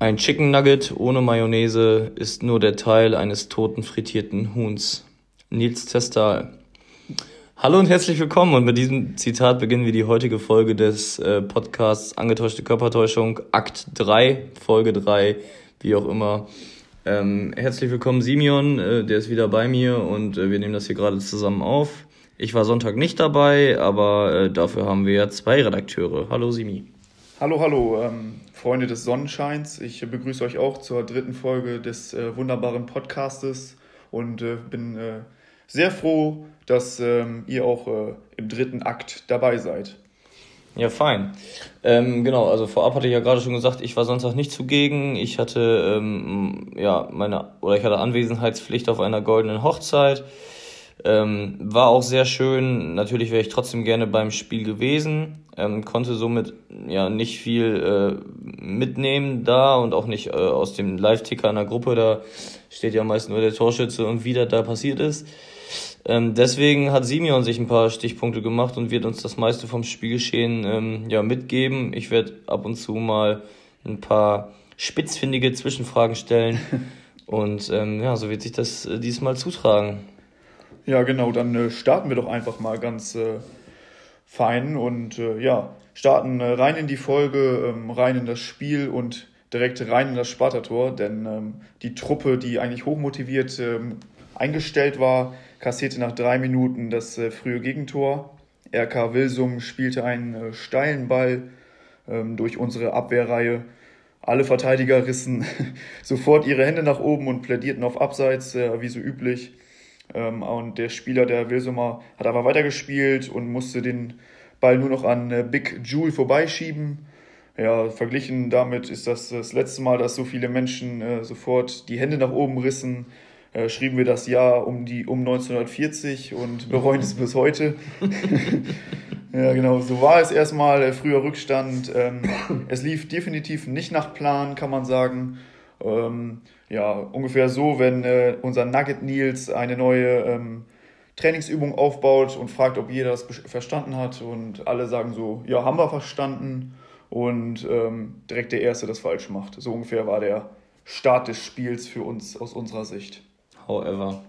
Ein Chicken Nugget ohne Mayonnaise ist nur der Teil eines toten frittierten Huhns. Nils Testal. Hallo und herzlich willkommen und mit diesem Zitat beginnen wir die heutige Folge des äh, Podcasts Angetäuschte Körpertäuschung, Akt 3, Folge 3, wie auch immer. Ähm, herzlich willkommen Simeon, äh, der ist wieder bei mir und äh, wir nehmen das hier gerade zusammen auf. Ich war Sonntag nicht dabei, aber äh, dafür haben wir ja zwei Redakteure. Hallo Simi. Hallo, hallo, ähm, Freunde des Sonnenscheins. Ich begrüße euch auch zur dritten Folge des äh, wunderbaren Podcastes und äh, bin äh, sehr froh, dass ähm, ihr auch äh, im dritten Akt dabei seid. Ja, fein. Ähm, genau, also vorab hatte ich ja gerade schon gesagt, ich war Sonntag nicht zugegen. Ich hatte ähm, ja meine oder ich hatte Anwesenheitspflicht auf einer goldenen Hochzeit. Ähm, war auch sehr schön. Natürlich wäre ich trotzdem gerne beim Spiel gewesen. Ähm, konnte somit ja nicht viel äh, mitnehmen da und auch nicht äh, aus dem Live-Ticker in der Gruppe. Da steht ja meist nur der Torschütze und wie das da passiert ist. Ähm, deswegen hat Simeon sich ein paar Stichpunkte gemacht und wird uns das meiste vom Spielgeschehen ähm, ja mitgeben. Ich werde ab und zu mal ein paar spitzfindige Zwischenfragen stellen. und ähm, ja, so wird sich das äh, diesmal zutragen. Ja, genau, dann äh, starten wir doch einfach mal ganz äh, fein und äh, ja, starten äh, rein in die Folge, ähm, rein in das Spiel und direkt rein in das Spartator, denn ähm, die Truppe, die eigentlich hochmotiviert ähm, eingestellt war, kassierte nach drei Minuten das äh, frühe Gegentor. RK Wilsum spielte einen äh, steilen Ball ähm, durch unsere Abwehrreihe. Alle Verteidiger rissen sofort ihre Hände nach oben und plädierten auf Abseits, wie so üblich. Ähm, und der Spieler, der Wilsumer, hat aber weitergespielt und musste den Ball nur noch an äh, Big Jule vorbeischieben. Ja, verglichen damit ist das das letzte Mal, dass so viele Menschen äh, sofort die Hände nach oben rissen. Äh, schrieben wir das Jahr um, die, um 1940 und bereuen es bis heute. ja, genau, so war es erstmal, äh, früher Rückstand. Ähm, es lief definitiv nicht nach Plan, kann man sagen. Ähm, ja, ungefähr so, wenn äh, unser Nugget Nils eine neue ähm, Trainingsübung aufbaut und fragt, ob jeder das verstanden hat und alle sagen so, ja, haben wir verstanden und ähm, direkt der Erste das falsch macht. So ungefähr war der Start des Spiels für uns aus unserer Sicht. However.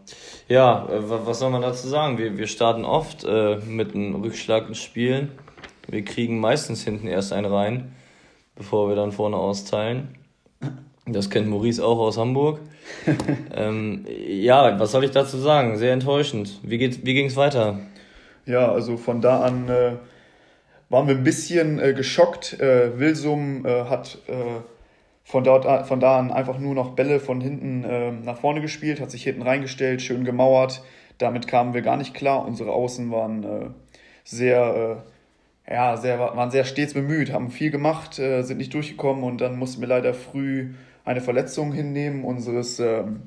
Ja, äh, was soll man dazu sagen? Wir, wir starten oft äh, mit einem Rückschlag ins Spiel. Wir kriegen meistens hinten erst einen rein, bevor wir dann vorne austeilen. Das kennt Maurice auch aus Hamburg. ähm, ja, was soll ich dazu sagen? Sehr enttäuschend. Wie, wie ging es weiter? Ja, also von da an äh, waren wir ein bisschen äh, geschockt. Äh, Wilsum äh, hat äh, von, dort, von da an einfach nur noch Bälle von hinten äh, nach vorne gespielt, hat sich hinten reingestellt, schön gemauert. Damit kamen wir gar nicht klar. Unsere Außen waren sehr ja, sehr, waren sehr stets bemüht, haben viel gemacht, äh, sind nicht durchgekommen und dann mussten wir leider früh eine Verletzung hinnehmen unseres ähm,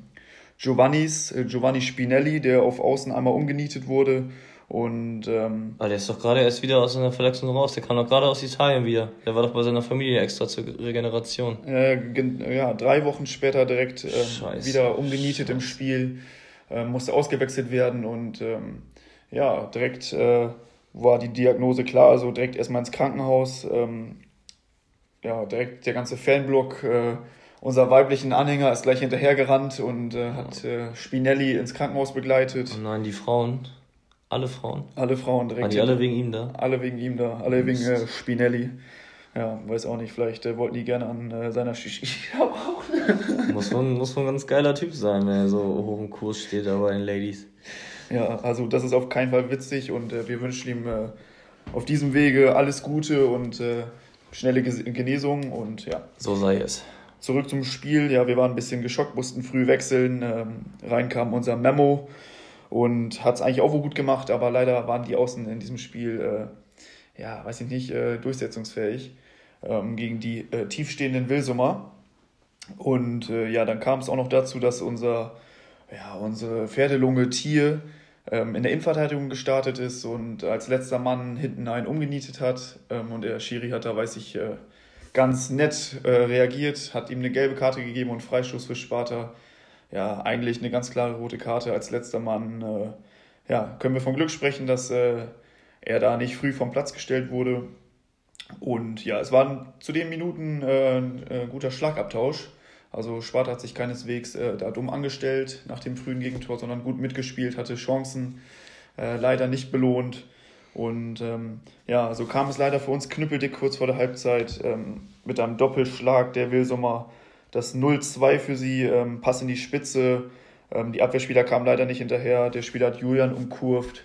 Giovannis, äh, Giovanni Spinelli, der auf Außen einmal umgenietet wurde. Und, ähm, Aber der ist doch gerade erst wieder aus seiner Verletzung raus. Der kam doch gerade aus Italien wieder. Der war doch bei seiner Familie extra zur Regeneration. Äh, ja, drei Wochen später direkt äh, wieder umgenietet im Spiel. Äh, musste ausgewechselt werden und ähm, ja, direkt äh, war die Diagnose klar. Also direkt erstmal ins Krankenhaus. Ähm, ja, direkt der ganze Fanblock äh, unser weiblichen Anhänger ist gleich hinterhergerannt und äh, hat äh, Spinelli ins Krankenhaus begleitet. Oh nein, die Frauen. Alle Frauen. Alle Frauen direkt. Waren die alle wegen ihm da? Alle wegen ihm da. Alle wegen äh, Spinelli. Ja, weiß auch nicht, vielleicht äh, wollten die gerne an äh, seiner Shisha rauchen. muss, man, muss man ein ganz geiler Typ sein, wenn er so hoch im Kurs steht, aber in Ladies. Ja, also das ist auf keinen Fall witzig und äh, wir wünschen ihm äh, auf diesem Wege alles Gute und äh, schnelle Genesung und ja. So sei es. Zurück zum Spiel. Ja, wir waren ein bisschen geschockt, mussten früh wechseln. Ähm, rein kam unser Memo und hat es eigentlich auch wohl gut gemacht, aber leider waren die Außen in diesem Spiel, äh, ja, weiß ich nicht, äh, durchsetzungsfähig ähm, gegen die äh, tiefstehenden Wilsummer. Und äh, ja, dann kam es auch noch dazu, dass unser, ja, unsere Pferdelunge Tier ähm, in der Innenverteidigung gestartet ist und als letzter Mann hinten einen umgenietet hat. Ähm, und der Schiri hat da, weiß ich, äh, ganz nett äh, reagiert, hat ihm eine gelbe Karte gegeben und Freistoß für Sparta. ja, eigentlich eine ganz klare rote Karte als letzter Mann. Äh, ja, können wir vom Glück sprechen, dass äh, er da nicht früh vom Platz gestellt wurde. Und ja, es war zu den Minuten äh, ein äh, guter Schlagabtausch. Also Sparta hat sich keineswegs äh, da dumm angestellt nach dem frühen Gegentor, sondern gut mitgespielt, hatte Chancen, leider nicht belohnt. Und ähm, ja, so kam es leider für uns knüppeldick kurz vor der Halbzeit ähm, mit einem Doppelschlag der Wilsummer. Das 0-2 für sie, ähm, Pass in die Spitze. Ähm, die Abwehrspieler kamen leider nicht hinterher. Der Spieler hat Julian umkurvt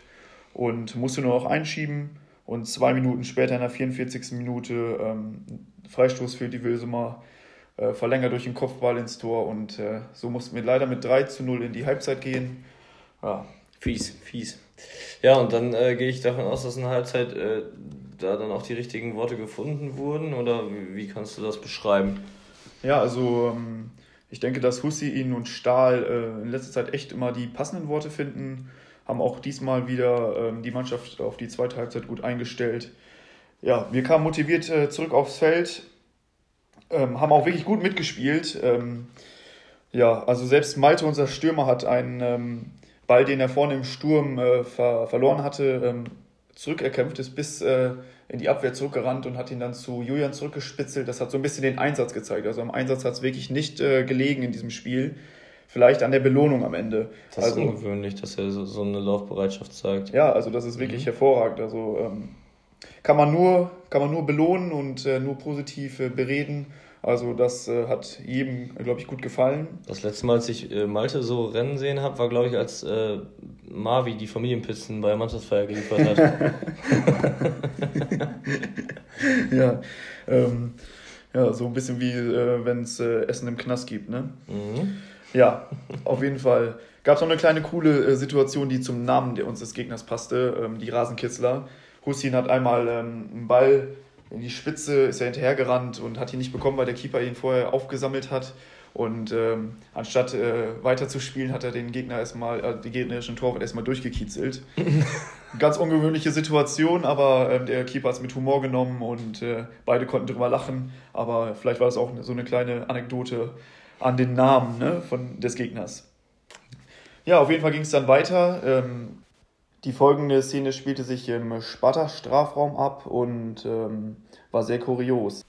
und musste nur noch einschieben. Und zwei Minuten später, in der 44. Minute, ähm, Freistoß für die Wilsumer, äh, verlängert durch den Kopfball ins Tor. Und äh, so mussten wir leider mit 3 zu 0 in die Halbzeit gehen. Ja. Fies, fies. Ja, und dann äh, gehe ich davon aus, dass in der Halbzeit äh, da dann auch die richtigen Worte gefunden wurden. Oder wie, wie kannst du das beschreiben? Ja, also ähm, ich denke, dass Hussein und Stahl äh, in letzter Zeit echt immer die passenden Worte finden haben auch diesmal wieder ähm, die Mannschaft auf die zweite Halbzeit gut eingestellt. Ja, wir kamen motiviert äh, zurück aufs Feld, ähm, haben auch wirklich gut mitgespielt. Ähm, ja, also selbst Malte, unser Stürmer, hat einen ähm, Ball, den er vorne im Sturm äh, ver verloren hatte, ähm, zurückerkämpft, ist bis äh, in die Abwehr zurückgerannt und hat ihn dann zu Julian zurückgespitzelt. Das hat so ein bisschen den Einsatz gezeigt. Also am Einsatz hat es wirklich nicht äh, gelegen in diesem Spiel vielleicht an der Belohnung am Ende. Das ist also, ungewöhnlich, dass er so, so eine Laufbereitschaft zeigt. Ja, also das ist wirklich mhm. hervorragend. Also ähm, kann, man nur, kann man nur belohnen und äh, nur positiv äh, bereden. Also das äh, hat jedem, glaube ich, gut gefallen. Das letzte Mal, als ich äh, Malte so rennen sehen habe, war, glaube ich, als äh, Marvi die Familienpizzen bei Mannschaftsfeier geliefert hat. ja, ähm, ja, so ein bisschen wie äh, wenn es äh, Essen im Knast gibt, ne? Mhm. Ja, auf jeden Fall. Gab es noch eine kleine coole äh, Situation, die zum Namen der uns des Gegners passte, ähm, die Rasenkitzler. Hussein hat einmal ähm, einen Ball in die Spitze, ist er hinterhergerannt und hat ihn nicht bekommen, weil der Keeper ihn vorher aufgesammelt hat. Und ähm, anstatt äh, weiter zu spielen, hat er den Gegner erstmal, äh, die gegnerischen Torwart erstmal durchgekiezelt. Ganz ungewöhnliche Situation, aber äh, der Keeper hat es mit Humor genommen und äh, beide konnten drüber lachen. Aber vielleicht war das auch so eine kleine Anekdote, an den Namen ne, von, des Gegners. Ja, auf jeden Fall ging es dann weiter. Ähm, die folgende Szene spielte sich im Sparta-Strafraum ab und ähm, war sehr kurios.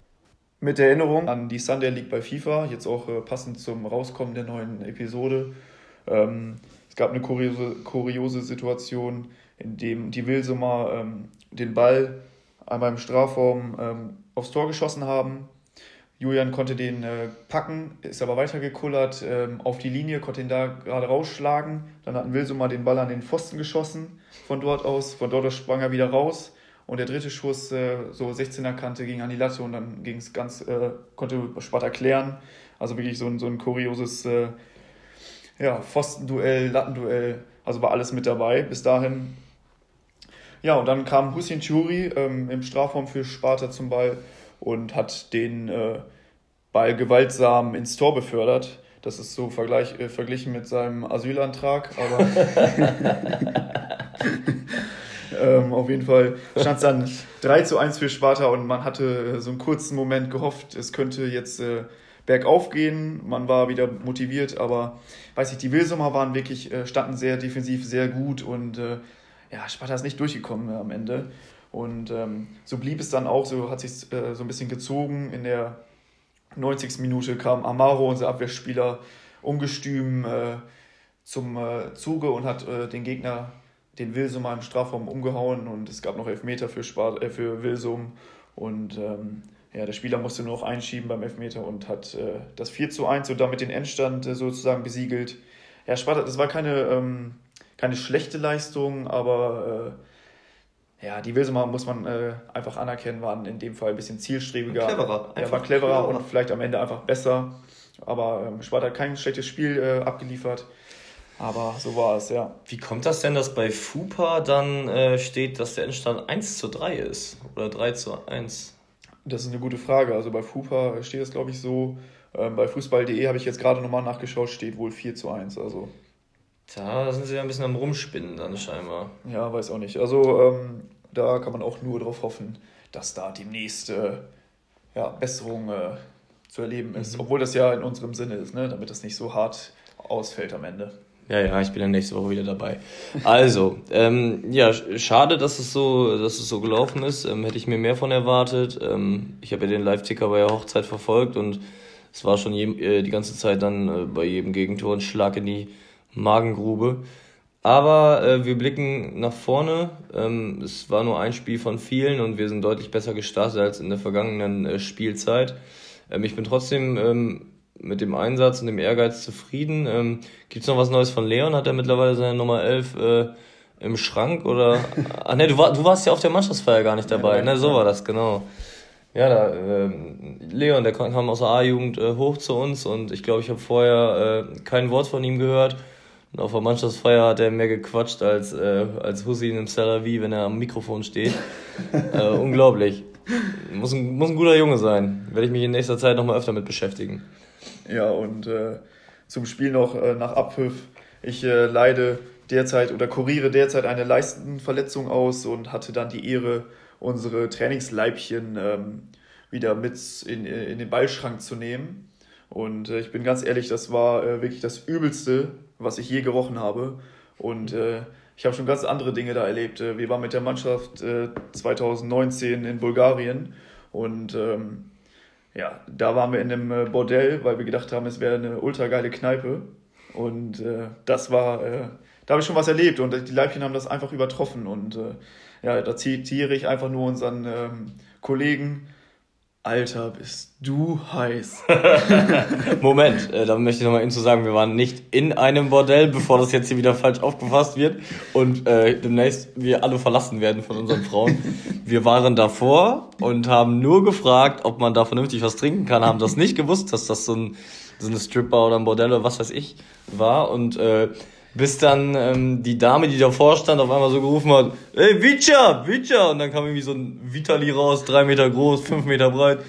Mit Erinnerung an die Sunday League bei FIFA, jetzt auch äh, passend zum Rauskommen der neuen Episode. Ähm, es gab eine kuriose, kuriose Situation, in dem die Wilsumer ähm, den Ball einmal im Strafraum ähm, aufs Tor geschossen haben Julian konnte den äh, packen, ist aber weitergekullert ähm, auf die Linie, konnte ihn da gerade rausschlagen. Dann hat Wilsumer den Ball an den Pfosten geschossen von dort aus. Von dort aus sprang er wieder raus. Und der dritte Schuss, äh, so 16er Kante, ging an die Latte und dann ging es ganz, äh, konnte Sparta klären. Also wirklich so ein, so ein kurioses äh, ja, Pfostenduell, Lattenduell. Also war alles mit dabei bis dahin. Ja, und dann kam Hussein Churi ähm, im Strafraum für Sparta zum Ball und hat den äh, Ball gewaltsam ins Tor befördert. Das ist so vergleich, äh, verglichen mit seinem Asylantrag, aber ähm, auf jeden Fall stand es dann 3 zu 1 für Sparta und man hatte äh, so einen kurzen Moment gehofft, es könnte jetzt äh, bergauf gehen. Man war wieder motiviert, aber weiß ich, die Wilsumer waren wirklich, äh, standen sehr defensiv, sehr gut und äh, ja, Sparta ist nicht durchgekommen am Ende. Und ähm, so blieb es dann auch, so hat sich äh, so ein bisschen gezogen. In der 90. Minute kam Amaro, unser Abwehrspieler, ungestüm äh, zum äh, Zuge und hat äh, den Gegner, den Wilsum, im Strafraum umgehauen. Und es gab noch Elfmeter für, Spart äh, für Wilsum. Und ähm, ja, der Spieler musste nur noch einschieben beim Elfmeter und hat äh, das 4 zu 1 und damit den Endstand sozusagen besiegelt. Ja, Sparta, das war keine, ähm, keine schlechte Leistung, aber ja, die Wilsumer muss man äh, einfach anerkennen, waren in dem Fall ein bisschen zielstrebiger. Cleverer. Er war cleverer, cleverer, und vielleicht am Ende einfach besser. Aber ähm, Sparta hat kein schlechtes Spiel äh, abgeliefert. Aber so war es, ja. Wie kommt das denn, dass bei FUPA dann äh, steht, dass der Endstand 1 zu 3 ist? Oder 3 zu 1? Das ist eine gute Frage. Also bei FUPA steht es, glaube ich, so. Ähm, bei Fußball.de habe ich jetzt gerade nochmal nachgeschaut, steht wohl 4 zu 1. Also da sind sie ja ein bisschen am Rumspinnen dann scheinbar. Ja, weiß auch nicht. Also ähm, da kann man auch nur darauf hoffen, dass da demnächst äh, ja, Besserung äh, zu erleben ist. Mhm. Obwohl das ja in unserem Sinne ist, ne? damit das nicht so hart ausfällt am Ende. Ja, ja, ich bin dann nächste Woche wieder dabei. Also, ähm, ja, schade, dass es so, dass es so gelaufen ist. Ähm, hätte ich mir mehr von erwartet. Ähm, ich habe ja den Live-Ticker bei der Hochzeit verfolgt und es war schon je, äh, die ganze Zeit dann äh, bei jedem Gegentor ein Schlag in die Magengrube. Aber äh, wir blicken nach vorne. Ähm, es war nur ein Spiel von vielen und wir sind deutlich besser gestartet als in der vergangenen äh, Spielzeit. Ähm, ich bin trotzdem ähm, mit dem Einsatz und dem Ehrgeiz zufrieden. Ähm, Gibt es noch was Neues von Leon? Hat er mittlerweile seine Nummer 11 äh, im Schrank? Oder? Ach ne, du, war, du warst ja auf der Mannschaftsfeier gar nicht dabei. Ja, ne, so war das, genau. Ja, da, äh, Leon, der kam aus der A-Jugend äh, hoch zu uns und ich glaube, ich habe vorher äh, kein Wort von ihm gehört. Und auf der Mannschaftsfeier hat er mehr gequatscht als, äh, als Hussein im Salavi, wenn er am Mikrofon steht. äh, unglaublich. Muss ein, muss ein guter Junge sein. Werde ich mich in nächster Zeit nochmal öfter mit beschäftigen. Ja, und äh, zum Spiel noch äh, nach Abpfiff. Ich äh, leide derzeit oder kuriere derzeit eine Leistenverletzung aus und hatte dann die Ehre, unsere Trainingsleibchen ähm, wieder mit in, in den Ballschrank zu nehmen. Und äh, ich bin ganz ehrlich, das war äh, wirklich das Übelste, was ich je gerochen habe. Und äh, ich habe schon ganz andere Dinge da erlebt. Äh, wir waren mit der Mannschaft äh, 2019 in Bulgarien und ähm, ja, da waren wir in einem äh, Bordell, weil wir gedacht haben, es wäre eine ultra geile Kneipe. Und äh, das war, äh, da habe ich schon was erlebt und die Leibchen haben das einfach übertroffen. Und äh, ja, da zitiere ich einfach nur unseren ähm, Kollegen, Alter, bist du heiß. Moment, äh, da möchte ich nochmal eben zu sagen, wir waren nicht in einem Bordell, bevor das jetzt hier wieder falsch aufgefasst wird und äh, demnächst wir alle verlassen werden von unseren Frauen. Wir waren davor und haben nur gefragt, ob man da vernünftig was trinken kann, haben das nicht gewusst, dass das so, ein, so eine Stripper oder ein Bordell oder was weiß ich war und äh, bis dann ähm, die Dame, die davor stand, auf einmal so gerufen hat, ey, Vicha, Vicha! Und dann kam irgendwie so ein Vitali raus, drei Meter groß, fünf Meter breit.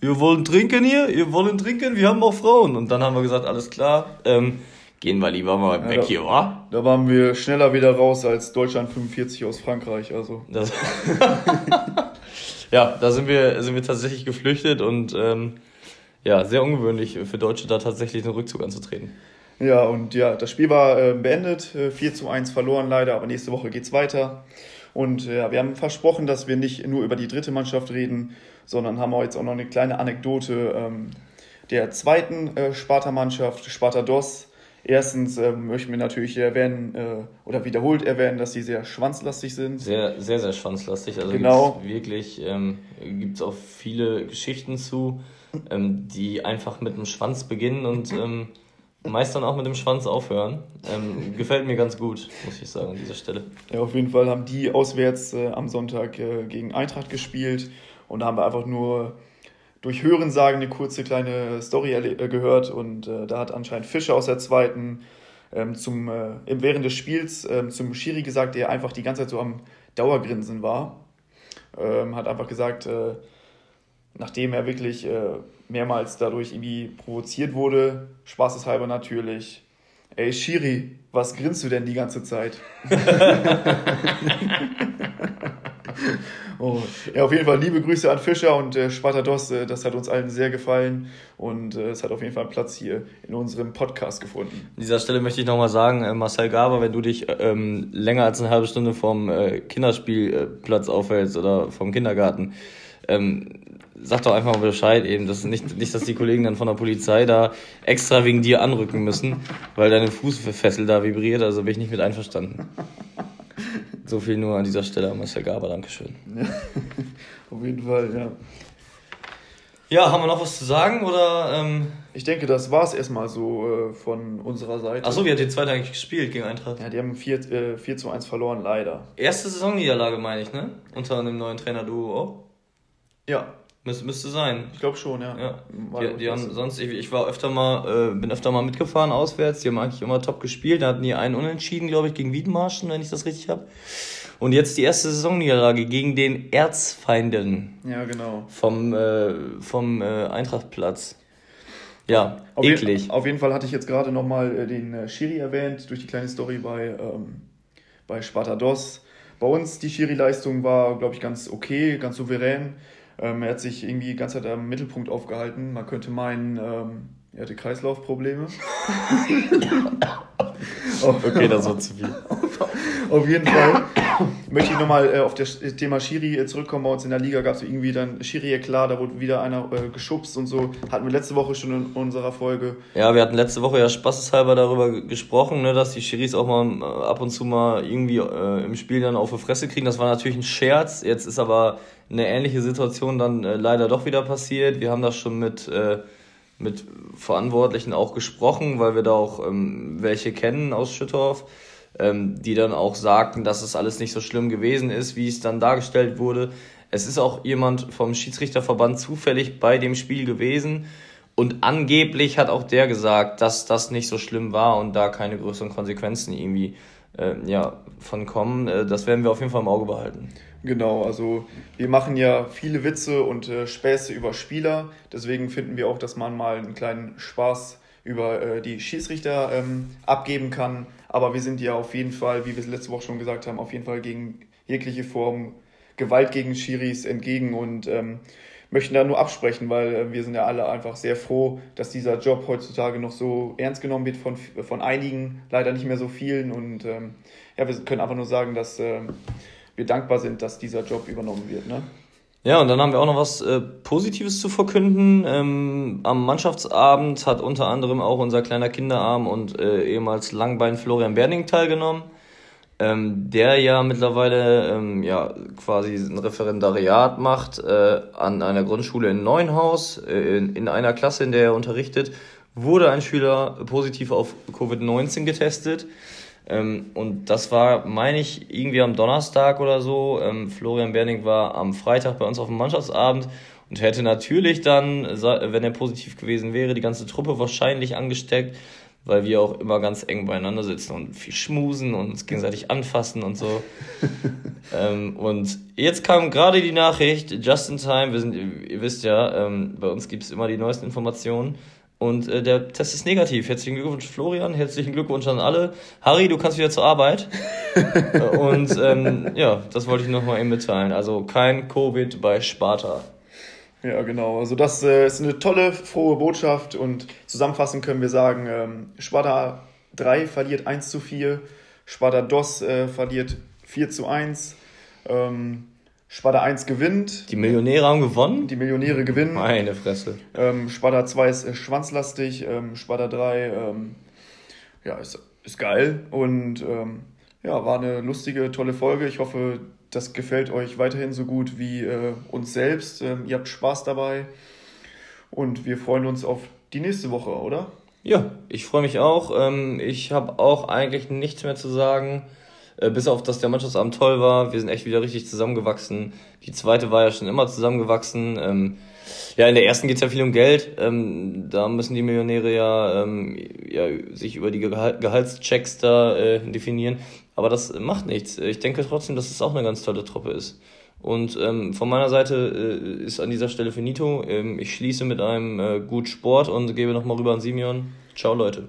Wir wollen trinken hier, ihr wollen trinken, wir haben auch Frauen. Und dann haben wir gesagt, alles klar, ähm, gehen wir lieber mal ja, weg da, hier, wa? Da waren wir schneller wieder raus als Deutschland 45 aus Frankreich, also. Das ja, da sind wir, sind wir tatsächlich geflüchtet und ähm, ja, sehr ungewöhnlich für Deutsche da tatsächlich den Rückzug anzutreten. Ja, und ja, das Spiel war äh, beendet, äh, 4 zu 1 verloren leider, aber nächste Woche geht's weiter. Und ja, äh, wir haben versprochen, dass wir nicht nur über die dritte Mannschaft reden, sondern haben auch jetzt auch noch eine kleine Anekdote ähm, der zweiten äh, Sparta-Mannschaft, Sparta DOS. Erstens äh, möchten wir natürlich erwähnen äh, oder wiederholt erwähnen, dass sie sehr schwanzlastig sind. Sehr, sehr, sehr schwanzlastig. Also genau. wirklich ähm, gibt es auch viele Geschichten zu, ähm, die einfach mit dem Schwanz beginnen und ähm, meist dann auch mit dem Schwanz aufhören. Ähm, gefällt mir ganz gut, muss ich sagen, an dieser Stelle. Ja, auf jeden Fall haben die auswärts äh, am Sonntag äh, gegen Eintracht gespielt und da haben wir einfach nur durch Hörensagen eine kurze kleine Story äh, gehört und äh, da hat anscheinend Fischer aus der zweiten ähm, zum, äh, während des Spiels ähm, zum Schiri gesagt, der einfach die ganze Zeit so am Dauergrinsen war. Ähm, hat einfach gesagt, äh, nachdem er wirklich mehrmals dadurch irgendwie provoziert wurde, spaßeshalber natürlich. Ey, Shiri, was grinst du denn die ganze Zeit? oh. Ja, auf jeden Fall liebe Grüße an Fischer und äh, Spartados. Äh, das hat uns allen sehr gefallen und äh, es hat auf jeden Fall Platz hier in unserem Podcast gefunden. An dieser Stelle möchte ich nochmal sagen, äh, Marcel Gaber, wenn du dich ähm, länger als eine halbe Stunde vom äh, Kinderspielplatz aufhältst oder vom Kindergarten, ähm, sag doch einfach mal Bescheid eben, dass nicht, nicht, dass die Kollegen dann von der Polizei da extra wegen dir anrücken müssen, weil deine Fußfessel da vibriert, also bin ich nicht mit einverstanden. So viel nur an dieser Stelle an Marcel Gaber, Dankeschön. Ja, auf jeden Fall, ja. Ja, haben wir noch was zu sagen oder? Ähm ich denke, das war es erstmal so äh, von unserer Seite. Achso, wie hat die zweite eigentlich gespielt gegen Eintracht? Ja, die haben 4, äh, 4 zu 1 verloren, leider. Erste Saisonniederlage, meine ich, ne? Unter einem neuen Trainer-Duo auch? Ja, Müs müsste sein. Ich glaube schon, ja. ja. Die, die haben sonst, ich, ich, war öfter mal, äh, bin öfter mal mitgefahren auswärts. Die haben eigentlich immer top gespielt. Da hatten die einen Unentschieden, glaube ich, gegen Wiedenmarschen, wenn ich das richtig habe. Und jetzt die erste Saisonniederlage gegen den Erzfeinden. Ja, genau. Vom, äh, vom äh, Eintrachtplatz. Ja, auf eklig. Je, auf jeden Fall hatte ich jetzt gerade nochmal äh, den äh, Schiri erwähnt, durch die kleine Story bei, ähm, bei Sparta DOS. Bei uns die Schiri-Leistung war, glaube ich, ganz okay, ganz souverän. Ähm, er hat sich irgendwie die ganze Zeit am Mittelpunkt aufgehalten. Man könnte meinen, ähm, er hatte Kreislaufprobleme. okay, das war zu viel. Auf jeden Fall möchte ich nochmal äh, auf das Thema Schiri äh, zurückkommen. Bei uns in der Liga gab es irgendwie dann Schiri klar, da wurde wieder einer äh, geschubst und so. Hatten wir letzte Woche schon in unserer Folge. Ja, wir hatten letzte Woche ja spaßeshalber darüber gesprochen, ne, dass die Schiris auch mal äh, ab und zu mal irgendwie äh, im Spiel dann auf die Fresse kriegen. Das war natürlich ein Scherz. Jetzt ist aber eine ähnliche Situation dann äh, leider doch wieder passiert. Wir haben das schon mit, mit Verantwortlichen auch gesprochen, weil wir da auch ähm, welche kennen aus Schüttorf ähm, die dann auch sagten, dass es alles nicht so schlimm gewesen ist, wie es dann dargestellt wurde. Es ist auch jemand vom Schiedsrichterverband zufällig bei dem Spiel gewesen und angeblich hat auch der gesagt, dass das nicht so schlimm war und da keine größeren Konsequenzen irgendwie äh, ja, von kommen. Äh, das werden wir auf jeden Fall im Auge behalten. Genau, also wir machen ja viele Witze und äh, Späße über Spieler. Deswegen finden wir auch, dass man mal einen kleinen Spaß über äh, die Schiedsrichter ähm, abgeben kann. Aber wir sind ja auf jeden Fall, wie wir es letzte Woche schon gesagt haben, auf jeden Fall gegen jegliche Form Gewalt gegen Schiris entgegen und ähm, möchten da nur absprechen, weil äh, wir sind ja alle einfach sehr froh, dass dieser Job heutzutage noch so ernst genommen wird von, von einigen, leider nicht mehr so vielen. Und ähm, ja, wir können einfach nur sagen, dass äh, wir dankbar sind, dass dieser Job übernommen wird. Ne? Ja, und dann haben wir auch noch was äh, Positives zu verkünden. Ähm, am Mannschaftsabend hat unter anderem auch unser kleiner Kinderarm und äh, ehemals Langbein Florian Berning teilgenommen, ähm, der ja mittlerweile ähm, ja, quasi ein Referendariat macht äh, an einer Grundschule in Neuenhaus, äh, in, in einer Klasse, in der er unterrichtet, wurde ein Schüler positiv auf Covid-19 getestet. Ähm, und das war, meine ich, irgendwie am Donnerstag oder so. Ähm, Florian Berning war am Freitag bei uns auf dem Mannschaftsabend und hätte natürlich dann, wenn er positiv gewesen wäre, die ganze Truppe wahrscheinlich angesteckt, weil wir auch immer ganz eng beieinander sitzen und viel schmusen und uns gegenseitig anfassen und so. ähm, und jetzt kam gerade die Nachricht, just in time, wir sind, ihr wisst ja, ähm, bei uns gibt es immer die neuesten Informationen. Und äh, der Test ist negativ. Herzlichen Glückwunsch, Florian. Herzlichen Glückwunsch an alle. Harry, du kannst wieder zur Arbeit. und ähm, ja, das wollte ich nochmal eben mitteilen. Also kein Covid bei Sparta. Ja, genau. Also das äh, ist eine tolle, frohe Botschaft. Und zusammenfassend können wir sagen, ähm, Sparta 3 verliert 1 zu 4. Sparta DOS äh, verliert 4 zu 1. Ähm, Spada 1 gewinnt. Die Millionäre haben gewonnen? Die Millionäre gewinnen. Meine Fresse. Ähm, Spada 2 ist äh, schwanzlastig. Ähm, Spada 3 ähm, ja, ist, ist geil. Und ähm, ja, war eine lustige, tolle Folge. Ich hoffe, das gefällt euch weiterhin so gut wie äh, uns selbst. Ähm, ihr habt Spaß dabei. Und wir freuen uns auf die nächste Woche, oder? Ja, ich freue mich auch. Ähm, ich habe auch eigentlich nichts mehr zu sagen. Äh, bis auf, dass der Mannschaftsabend toll war. Wir sind echt wieder richtig zusammengewachsen. Die zweite war ja schon immer zusammengewachsen. Ähm, ja, in der ersten geht's ja viel um Geld. Ähm, da müssen die Millionäre ja, ähm, ja sich über die Gehal Gehaltschecks da äh, definieren. Aber das macht nichts. Ich denke trotzdem, dass es auch eine ganz tolle Truppe ist. Und ähm, von meiner Seite äh, ist an dieser Stelle finito. Ähm, ich schließe mit einem äh, Gut Sport und gebe nochmal rüber an Simeon. Ciao, Leute.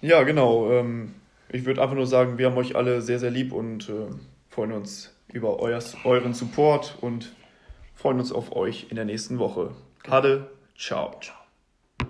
Ja, genau. Ähm, ich würde einfach nur sagen, wir haben euch alle sehr, sehr lieb und äh, freuen uns über euer, euren Support und freuen uns auf euch in der nächsten Woche. Hade, ciao. ciao.